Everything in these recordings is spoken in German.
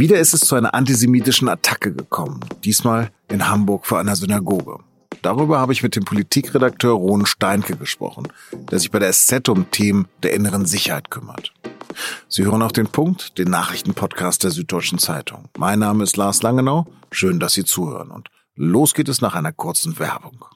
Wieder ist es zu einer antisemitischen Attacke gekommen, diesmal in Hamburg vor einer Synagoge. Darüber habe ich mit dem Politikredakteur Ron Steinke gesprochen, der sich bei der SZ um Themen der inneren Sicherheit kümmert. Sie hören auch den Punkt, den Nachrichtenpodcast der Süddeutschen Zeitung. Mein Name ist Lars Langenau. Schön, dass Sie zuhören. Und los geht es nach einer kurzen Werbung.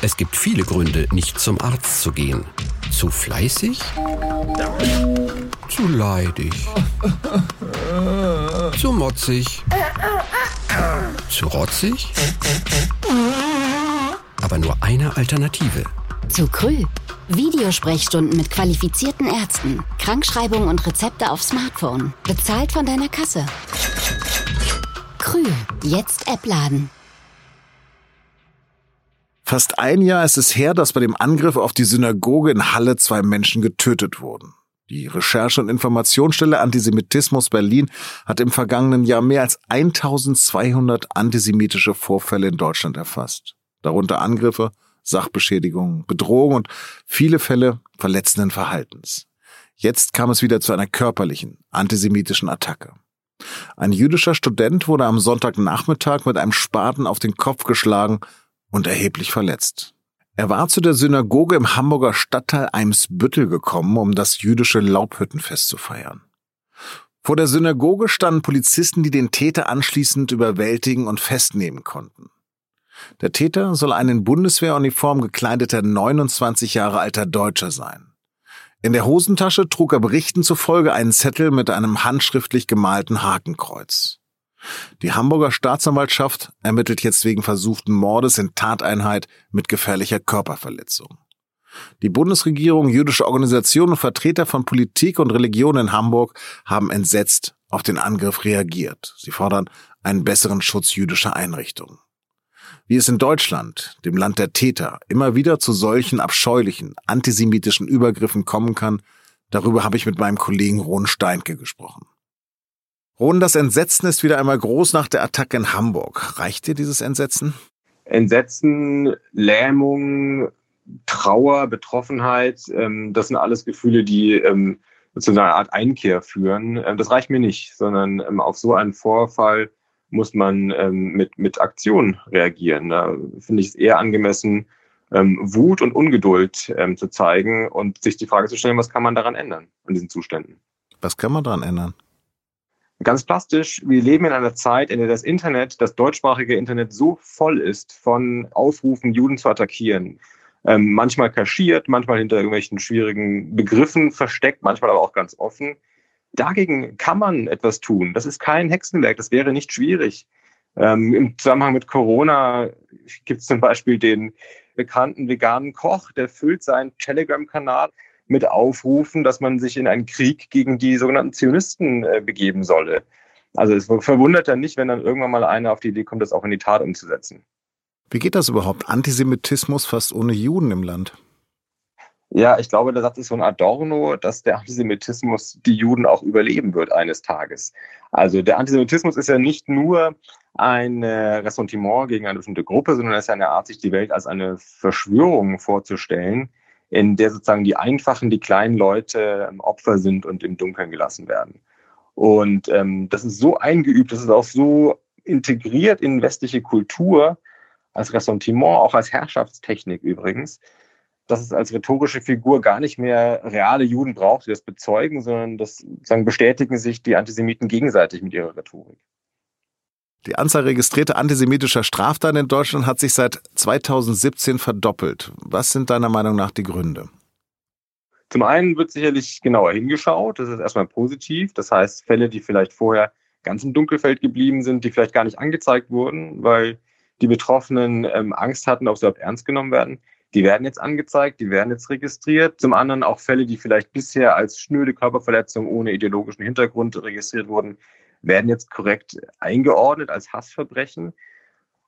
Es gibt viele Gründe, nicht zum Arzt zu gehen. Zu fleißig? Zu leidig? Zu motzig? Zu rotzig? Aber nur eine Alternative. Zu Krü. Videosprechstunden mit qualifizierten Ärzten. Krankschreibung und Rezepte auf Smartphone. Bezahlt von deiner Kasse. Krü. Jetzt App laden. Fast ein Jahr ist es her, dass bei dem Angriff auf die Synagoge in Halle zwei Menschen getötet wurden. Die Recherche- und Informationsstelle Antisemitismus Berlin hat im vergangenen Jahr mehr als 1200 antisemitische Vorfälle in Deutschland erfasst. Darunter Angriffe, Sachbeschädigungen, Bedrohung und viele Fälle verletzenden Verhaltens. Jetzt kam es wieder zu einer körperlichen, antisemitischen Attacke. Ein jüdischer Student wurde am Sonntagnachmittag mit einem Spaten auf den Kopf geschlagen und erheblich verletzt. Er war zu der Synagoge im Hamburger Stadtteil Eimsbüttel gekommen, um das jüdische Laubhüttenfest zu feiern. Vor der Synagoge standen Polizisten, die den Täter anschließend überwältigen und festnehmen konnten. Der Täter soll ein in Bundeswehruniform gekleideter 29 Jahre alter Deutscher sein. In der Hosentasche trug er Berichten zufolge einen Zettel mit einem handschriftlich gemalten Hakenkreuz. Die Hamburger Staatsanwaltschaft ermittelt jetzt wegen versuchten Mordes in Tateinheit mit gefährlicher Körperverletzung. Die Bundesregierung, jüdische Organisationen und Vertreter von Politik und Religion in Hamburg haben entsetzt auf den Angriff reagiert. Sie fordern einen besseren Schutz jüdischer Einrichtungen. Wie es in Deutschland, dem Land der Täter, immer wieder zu solchen abscheulichen antisemitischen Übergriffen kommen kann, darüber habe ich mit meinem Kollegen Ron Steinke gesprochen. Ron, das Entsetzen ist wieder einmal groß nach der Attacke in Hamburg. Reicht dir dieses Entsetzen? Entsetzen, Lähmung, Trauer, Betroffenheit, ähm, das sind alles Gefühle, die ähm, zu einer Art Einkehr führen. Ähm, das reicht mir nicht, sondern ähm, auf so einen Vorfall muss man ähm, mit, mit Aktion reagieren. Da finde ich es eher angemessen, ähm, Wut und Ungeduld zu zeigen und sich die Frage zu stellen, was kann man daran ändern, an diesen Zuständen. Was kann man daran ändern? Ganz plastisch, wir leben in einer Zeit, in der das Internet, das deutschsprachige Internet so voll ist von Aufrufen, Juden zu attackieren. Ähm, manchmal kaschiert, manchmal hinter irgendwelchen schwierigen Begriffen versteckt, manchmal aber auch ganz offen. Dagegen kann man etwas tun. Das ist kein Hexenwerk, das wäre nicht schwierig. Ähm, Im Zusammenhang mit Corona gibt es zum Beispiel den bekannten veganen Koch, der füllt seinen Telegram-Kanal mit aufrufen, dass man sich in einen Krieg gegen die sogenannten Zionisten äh, begeben solle. Also es verwundert dann nicht, wenn dann irgendwann mal einer auf die Idee kommt, das auch in die Tat umzusetzen. Wie geht das überhaupt? Antisemitismus fast ohne Juden im Land? Ja, ich glaube, der Satz ist so ein Adorno, dass der Antisemitismus die Juden auch überleben wird eines Tages. Also der Antisemitismus ist ja nicht nur ein Ressentiment gegen eine bestimmte Gruppe, sondern es ist eine Art, sich die Welt als eine Verschwörung vorzustellen, in der sozusagen die einfachen, die kleinen Leute ähm, Opfer sind und im Dunkeln gelassen werden. Und ähm, das ist so eingeübt, das ist auch so integriert in westliche Kultur, als Ressentiment, auch als Herrschaftstechnik übrigens, dass es als rhetorische Figur gar nicht mehr reale Juden braucht, die das bezeugen, sondern das sozusagen bestätigen sich die Antisemiten gegenseitig mit ihrer Rhetorik. Die Anzahl registrierter antisemitischer Straftaten in Deutschland hat sich seit 2017 verdoppelt. Was sind deiner Meinung nach die Gründe? Zum einen wird sicherlich genauer hingeschaut. Das ist erstmal positiv. Das heißt, Fälle, die vielleicht vorher ganz im Dunkelfeld geblieben sind, die vielleicht gar nicht angezeigt wurden, weil die Betroffenen ähm, Angst hatten, ob sie überhaupt ernst genommen werden, die werden jetzt angezeigt, die werden jetzt registriert. Zum anderen auch Fälle, die vielleicht bisher als schnöde Körperverletzung ohne ideologischen Hintergrund registriert wurden, werden jetzt korrekt eingeordnet als Hassverbrechen.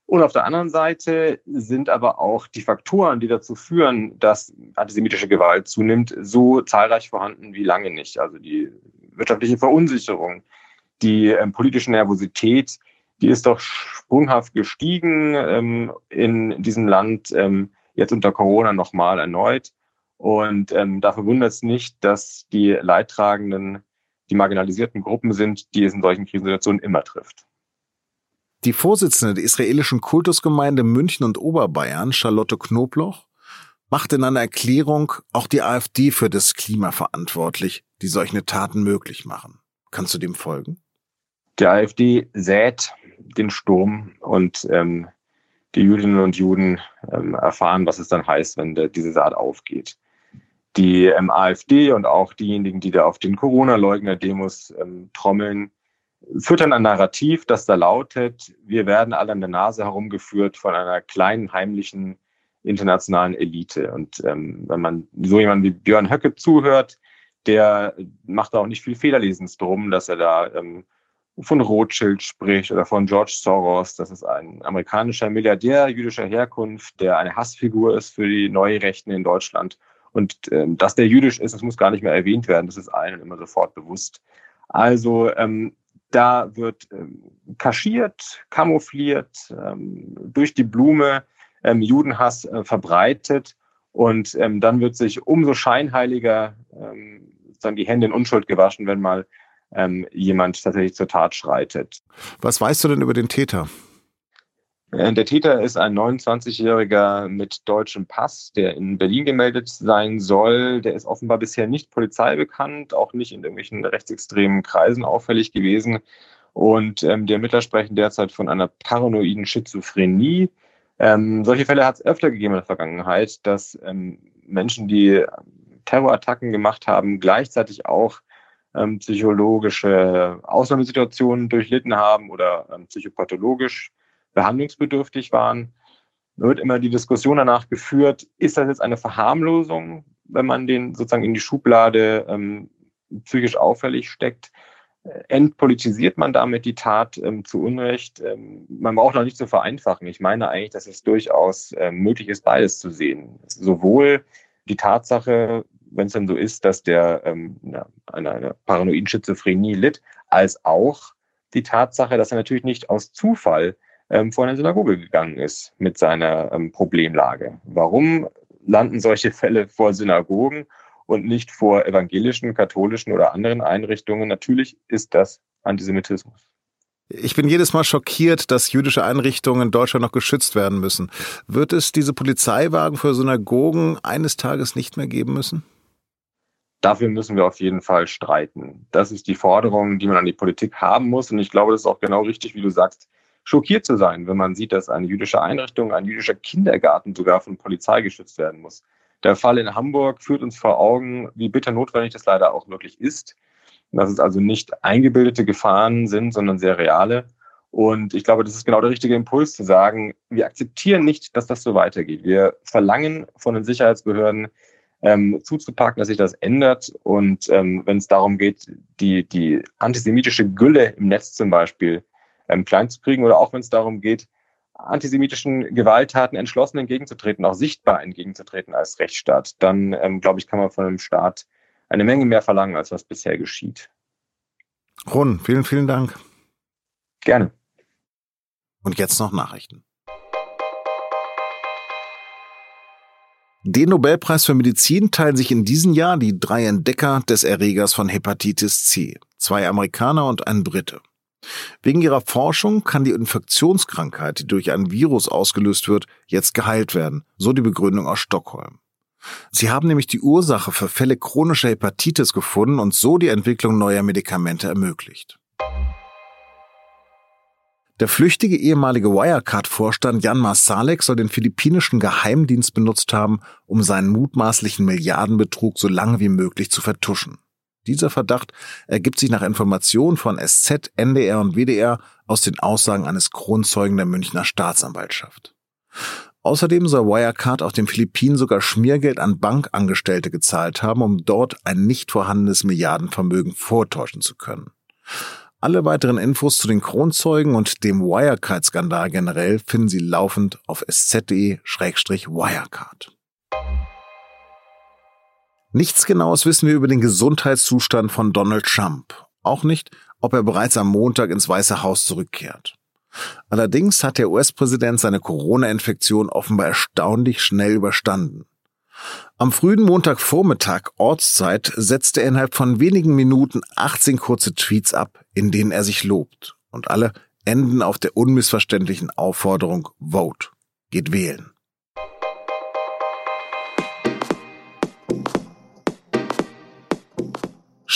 Und auf der anderen Seite sind aber auch die Faktoren, die dazu führen, dass antisemitische Gewalt zunimmt, so zahlreich vorhanden wie lange nicht. Also die wirtschaftliche Verunsicherung, die ähm, politische Nervosität, die ist doch sprunghaft gestiegen ähm, in diesem Land, ähm, jetzt unter Corona nochmal erneut. Und ähm, da verwundert es nicht, dass die Leidtragenden die marginalisierten Gruppen sind, die es in solchen Krisensituationen immer trifft. Die Vorsitzende der israelischen Kultusgemeinde München und Oberbayern, Charlotte Knobloch, macht in einer Erklärung auch die AfD für das Klima verantwortlich, die solche Taten möglich machen. Kannst du dem folgen? Die AfD sät den Sturm und ähm, die Jüdinnen und Juden ähm, erfahren, was es dann heißt, wenn der, diese Saat aufgeht. Die ähm, AfD und auch diejenigen, die da auf den Corona-Leugner-Demos ähm, trommeln, füttern ein Narrativ, das da lautet, wir werden alle an der Nase herumgeführt von einer kleinen, heimlichen internationalen Elite. Und ähm, wenn man so jemanden wie Björn Höcke zuhört, der macht da auch nicht viel Fehlerlesens drum, dass er da ähm, von Rothschild spricht oder von George Soros. Das ist ein amerikanischer Milliardär jüdischer Herkunft, der eine Hassfigur ist für die Neurechten in Deutschland. Und ähm, dass der jüdisch ist, das muss gar nicht mehr erwähnt werden. Das ist allen immer sofort bewusst. Also ähm, da wird ähm, kaschiert, kamoufliert, ähm, durch die Blume ähm, Judenhass äh, verbreitet. Und ähm, dann wird sich umso scheinheiliger ähm, dann die Hände in Unschuld gewaschen, wenn mal ähm, jemand tatsächlich zur Tat schreitet. Was weißt du denn über den Täter? Äh, der Täter ist ein 29-Jähriger mit deutschem Pass, der in Berlin gemeldet sein soll. Der ist offenbar bisher nicht polizeibekannt, auch nicht in irgendwelchen rechtsextremen Kreisen auffällig gewesen. Und ähm, die Ermittler sprechen derzeit von einer paranoiden Schizophrenie. Ähm, solche Fälle hat es öfter gegeben in der Vergangenheit, dass ähm, Menschen, die Terrorattacken gemacht haben, gleichzeitig auch ähm, psychologische Ausnahmesituationen durchlitten haben oder ähm, psychopathologisch behandlungsbedürftig waren. Da wird immer die Diskussion danach geführt, ist das jetzt eine Verharmlosung, wenn man den sozusagen in die Schublade ähm, psychisch auffällig steckt? Entpolitisiert man damit die Tat ähm, zu Unrecht? Ähm, man braucht noch nicht zu vereinfachen. Ich meine eigentlich, dass es durchaus äh, möglich ist, beides zu sehen. Sowohl die Tatsache, wenn es denn so ist, dass der ähm, an einer paranoiden Schizophrenie litt, als auch die Tatsache, dass er natürlich nicht aus Zufall ähm, vor eine Synagoge gegangen ist mit seiner ähm, Problemlage. Warum landen solche Fälle vor Synagogen und nicht vor evangelischen, katholischen oder anderen Einrichtungen? Natürlich ist das Antisemitismus. Ich bin jedes Mal schockiert, dass jüdische Einrichtungen in Deutschland noch geschützt werden müssen. Wird es diese Polizeiwagen für Synagogen eines Tages nicht mehr geben müssen? Dafür müssen wir auf jeden Fall streiten. Das ist die Forderung, die man an die Politik haben muss. Und ich glaube, das ist auch genau richtig, wie du sagst, schockiert zu sein, wenn man sieht, dass eine jüdische Einrichtung, ein jüdischer Kindergarten sogar von Polizei geschützt werden muss. Der Fall in Hamburg führt uns vor Augen, wie bitter notwendig das leider auch wirklich ist. Dass es also nicht eingebildete Gefahren sind, sondern sehr reale. Und ich glaube, das ist genau der richtige Impuls zu sagen, wir akzeptieren nicht, dass das so weitergeht. Wir verlangen von den Sicherheitsbehörden, ähm, zuzupacken, dass sich das ändert. Und ähm, wenn es darum geht, die, die antisemitische Gülle im Netz zum Beispiel ähm, klein zu kriegen oder auch wenn es darum geht, antisemitischen Gewalttaten entschlossen entgegenzutreten, auch sichtbar entgegenzutreten als Rechtsstaat, dann ähm, glaube ich, kann man von einem Staat eine Menge mehr verlangen, als was bisher geschieht. Ron, vielen, vielen Dank. Gerne. Und jetzt noch Nachrichten. Den Nobelpreis für Medizin teilen sich in diesem Jahr die drei Entdecker des Erregers von Hepatitis C, zwei Amerikaner und ein Brite. Wegen ihrer Forschung kann die Infektionskrankheit, die durch ein Virus ausgelöst wird, jetzt geheilt werden, so die Begründung aus Stockholm. Sie haben nämlich die Ursache für Fälle chronischer Hepatitis gefunden und so die Entwicklung neuer Medikamente ermöglicht. Der flüchtige ehemalige Wirecard-Vorstand Jan Masalek soll den philippinischen Geheimdienst benutzt haben, um seinen mutmaßlichen Milliardenbetrug so lange wie möglich zu vertuschen. Dieser Verdacht ergibt sich nach Informationen von SZ, NDR und WDR aus den Aussagen eines Kronzeugen der Münchner Staatsanwaltschaft. Außerdem soll Wirecard auf den Philippinen sogar Schmiergeld an Bankangestellte gezahlt haben, um dort ein nicht vorhandenes Milliardenvermögen vortäuschen zu können. Alle weiteren Infos zu den Kronzeugen und dem Wirecard-Skandal generell finden Sie laufend auf sz.de-wirecard. Nichts Genaues wissen wir über den Gesundheitszustand von Donald Trump. Auch nicht, ob er bereits am Montag ins Weiße Haus zurückkehrt. Allerdings hat der US-Präsident seine Corona-Infektion offenbar erstaunlich schnell überstanden. Am frühen Montagvormittag Ortszeit setzte er innerhalb von wenigen Minuten 18 kurze Tweets ab, in denen er sich lobt. Und alle enden auf der unmissverständlichen Aufforderung Vote. Geht wählen.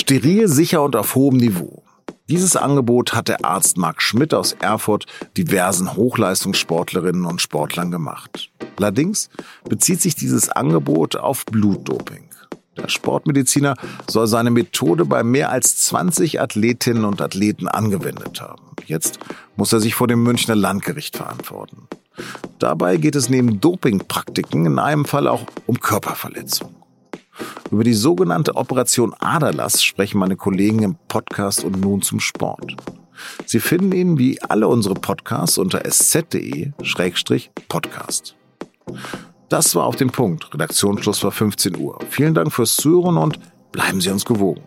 Steril, sicher und auf hohem Niveau. Dieses Angebot hat der Arzt Marc Schmidt aus Erfurt diversen Hochleistungssportlerinnen und Sportlern gemacht. Allerdings bezieht sich dieses Angebot auf Blutdoping. Der Sportmediziner soll seine Methode bei mehr als 20 Athletinnen und Athleten angewendet haben. Jetzt muss er sich vor dem Münchner Landgericht verantworten. Dabei geht es neben Dopingpraktiken in einem Fall auch um Körperverletzung. Über die sogenannte Operation Aderlass sprechen meine Kollegen im Podcast und nun zum Sport. Sie finden ihn wie alle unsere Podcasts unter sz.de-podcast. Das war auf den Punkt. Redaktionsschluss war 15 Uhr. Vielen Dank fürs Zuhören und bleiben Sie uns gewogen.